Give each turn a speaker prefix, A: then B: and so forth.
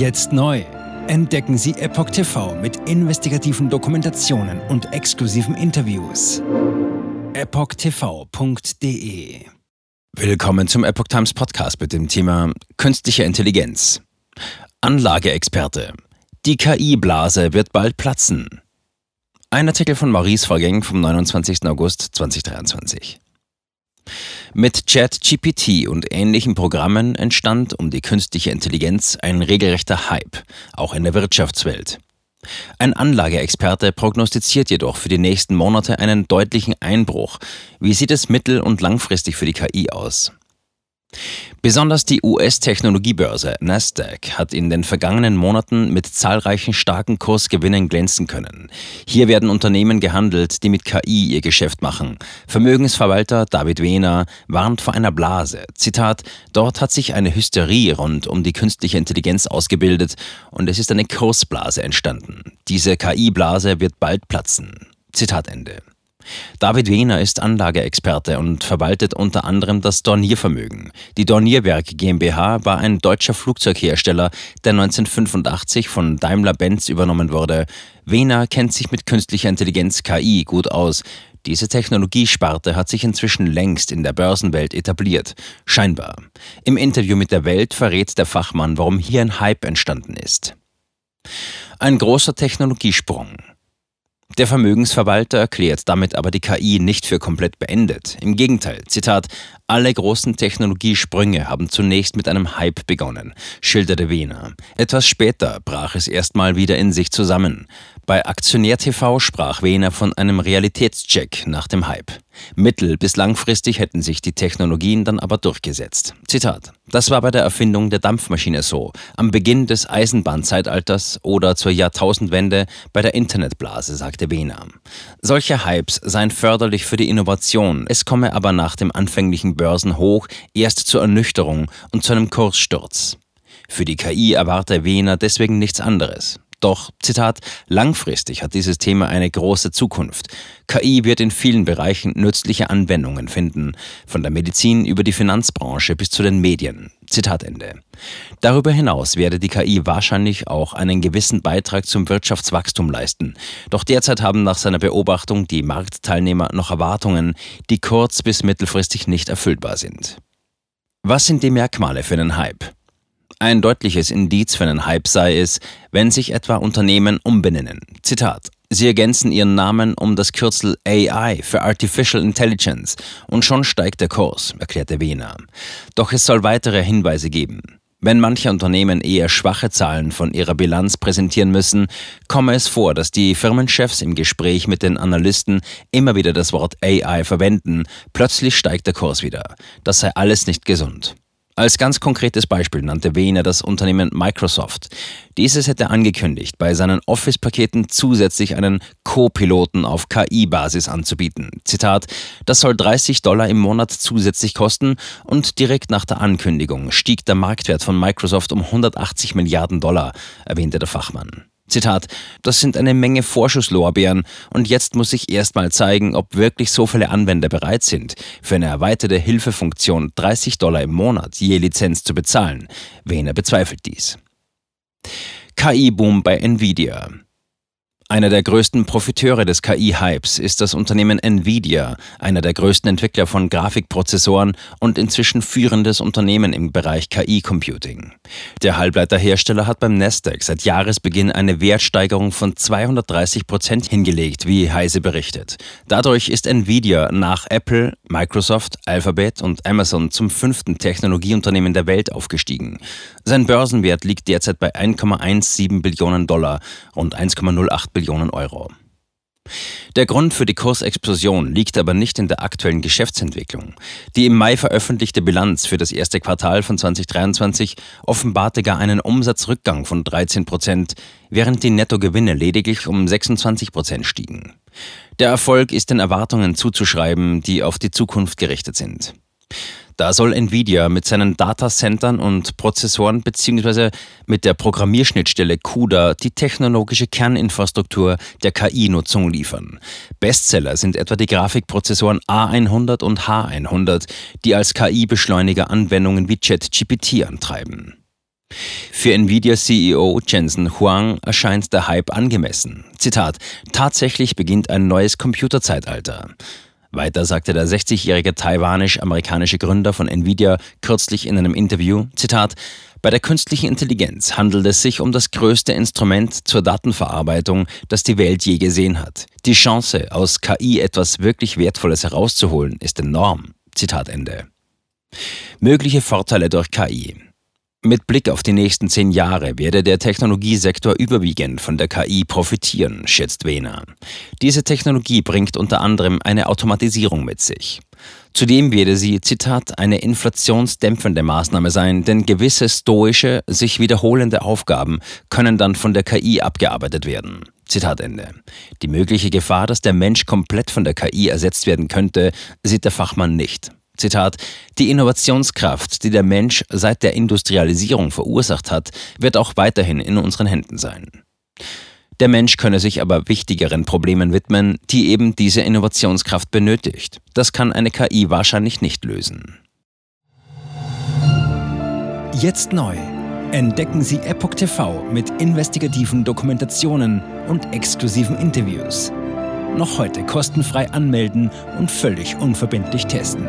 A: Jetzt neu. Entdecken Sie Epoch TV mit investigativen Dokumentationen und exklusiven Interviews. EpochTV.de Willkommen zum Epoch Times Podcast mit dem Thema Künstliche Intelligenz. Anlageexperte. Die KI-Blase wird bald platzen. Ein Artikel von Maurice Vorgäng vom 29. August 2023. Mit ChatGPT und ähnlichen Programmen entstand um die künstliche Intelligenz ein regelrechter Hype, auch in der Wirtschaftswelt. Ein Anlageexperte prognostiziert jedoch für die nächsten Monate einen deutlichen Einbruch. Wie sieht es mittel- und langfristig für die KI aus? Besonders die US-Technologiebörse Nasdaq hat in den vergangenen Monaten mit zahlreichen starken Kursgewinnen glänzen können. Hier werden Unternehmen gehandelt, die mit KI ihr Geschäft machen. Vermögensverwalter David Wehner warnt vor einer Blase. Zitat, dort hat sich eine Hysterie rund um die künstliche Intelligenz ausgebildet und es ist eine Kursblase entstanden. Diese KI-Blase wird bald platzen. Zitat Ende. David Wehner ist Anlageexperte und verwaltet unter anderem das Dorniervermögen. Die Dornierwerk GmbH war ein deutscher Flugzeughersteller, der 1985 von Daimler-Benz übernommen wurde. Wehner kennt sich mit künstlicher Intelligenz KI gut aus. Diese Technologiesparte hat sich inzwischen längst in der Börsenwelt etabliert. Scheinbar. Im Interview mit der Welt verrät der Fachmann, warum hier ein Hype entstanden ist. Ein großer Technologiesprung. Der Vermögensverwalter erklärt damit aber die KI nicht für komplett beendet. Im Gegenteil, Zitat, alle großen Technologiesprünge haben zunächst mit einem Hype begonnen, schilderte Wiener. Etwas später brach es erstmal wieder in sich zusammen. Bei Aktionär TV sprach Wehner von einem Realitätscheck nach dem Hype. Mittel- bis langfristig hätten sich die Technologien dann aber durchgesetzt. Zitat. Das war bei der Erfindung der Dampfmaschine so, am Beginn des Eisenbahnzeitalters oder zur Jahrtausendwende bei der Internetblase, sagte Wehner. Solche Hypes seien förderlich für die Innovation, es komme aber nach dem anfänglichen Börsenhoch erst zur Ernüchterung und zu einem Kurssturz. Für die KI erwarte Wehner deswegen nichts anderes. Doch, Zitat, langfristig hat dieses Thema eine große Zukunft. KI wird in vielen Bereichen nützliche Anwendungen finden, von der Medizin über die Finanzbranche bis zu den Medien. Zitat Ende. Darüber hinaus werde die KI wahrscheinlich auch einen gewissen Beitrag zum Wirtschaftswachstum leisten. Doch derzeit haben nach seiner Beobachtung die Marktteilnehmer noch Erwartungen, die kurz- bis mittelfristig nicht erfüllbar sind. Was sind die Merkmale für einen Hype? Ein deutliches Indiz für einen Hype sei es, wenn sich etwa Unternehmen umbenennen. Zitat. Sie ergänzen ihren Namen um das Kürzel AI für Artificial Intelligence und schon steigt der Kurs, erklärte Wiener. Doch es soll weitere Hinweise geben. Wenn manche Unternehmen eher schwache Zahlen von ihrer Bilanz präsentieren müssen, komme es vor, dass die Firmenchefs im Gespräch mit den Analysten immer wieder das Wort AI verwenden. Plötzlich steigt der Kurs wieder. Das sei alles nicht gesund. Als ganz konkretes Beispiel nannte Wehner das Unternehmen Microsoft. Dieses hätte angekündigt, bei seinen Office-Paketen zusätzlich einen Co-Piloten auf KI-Basis anzubieten. Zitat, das soll 30 Dollar im Monat zusätzlich kosten und direkt nach der Ankündigung stieg der Marktwert von Microsoft um 180 Milliarden Dollar, erwähnte der Fachmann. Zitat, das sind eine Menge Vorschusslorbeeren und jetzt muss ich erstmal zeigen, ob wirklich so viele Anwender bereit sind, für eine erweiterte Hilfefunktion 30 Dollar im Monat je Lizenz zu bezahlen. Wehner bezweifelt dies. KI-Boom bei Nvidia. Einer der größten Profiteure des KI-Hypes ist das Unternehmen Nvidia, einer der größten Entwickler von Grafikprozessoren und inzwischen führendes Unternehmen im Bereich KI-Computing. Der Halbleiterhersteller hat beim Nasdaq seit Jahresbeginn eine Wertsteigerung von 230 Prozent hingelegt, wie Heise berichtet. Dadurch ist Nvidia nach Apple, Microsoft, Alphabet und Amazon zum fünften Technologieunternehmen der Welt aufgestiegen. Sein Börsenwert liegt derzeit bei 1,17 Billionen Dollar, rund 1,08 Billionen Euro. Der Grund für die Kursexplosion liegt aber nicht in der aktuellen Geschäftsentwicklung. Die im Mai veröffentlichte Bilanz für das erste Quartal von 2023 offenbarte gar einen Umsatzrückgang von 13 Prozent, während die Nettogewinne lediglich um 26 Prozent stiegen. Der Erfolg ist den Erwartungen zuzuschreiben, die auf die Zukunft gerichtet sind. Da soll Nvidia mit seinen Datacentern und Prozessoren bzw. mit der Programmierschnittstelle CUDA die technologische Kerninfrastruktur der KI-Nutzung liefern. Bestseller sind etwa die Grafikprozessoren A100 und H100, die als KI-Beschleuniger Anwendungen wie ChatGPT antreiben. Für Nvidia-CEO Jensen Huang erscheint der Hype angemessen. Zitat: Tatsächlich beginnt ein neues Computerzeitalter. Weiter sagte der 60-jährige taiwanisch-amerikanische Gründer von Nvidia kürzlich in einem Interview, Zitat, bei der künstlichen Intelligenz handelt es sich um das größte Instrument zur Datenverarbeitung, das die Welt je gesehen hat. Die Chance, aus KI etwas wirklich Wertvolles herauszuholen, ist enorm. Zitat Ende. Mögliche Vorteile durch KI. Mit Blick auf die nächsten zehn Jahre werde der Technologiesektor überwiegend von der KI profitieren, schätzt Wehner. Diese Technologie bringt unter anderem eine Automatisierung mit sich. Zudem werde sie, Zitat, eine inflationsdämpfende Maßnahme sein, denn gewisse stoische, sich wiederholende Aufgaben können dann von der KI abgearbeitet werden. Zitat Ende. Die mögliche Gefahr, dass der Mensch komplett von der KI ersetzt werden könnte, sieht der Fachmann nicht. Zitat, die Innovationskraft, die der Mensch seit der Industrialisierung verursacht hat, wird auch weiterhin in unseren Händen sein. Der Mensch könne sich aber wichtigeren Problemen widmen, die eben diese Innovationskraft benötigt. Das kann eine KI wahrscheinlich nicht lösen.
B: Jetzt neu. Entdecken Sie Epoch TV mit investigativen Dokumentationen und exklusiven Interviews. Noch heute kostenfrei anmelden und völlig unverbindlich testen.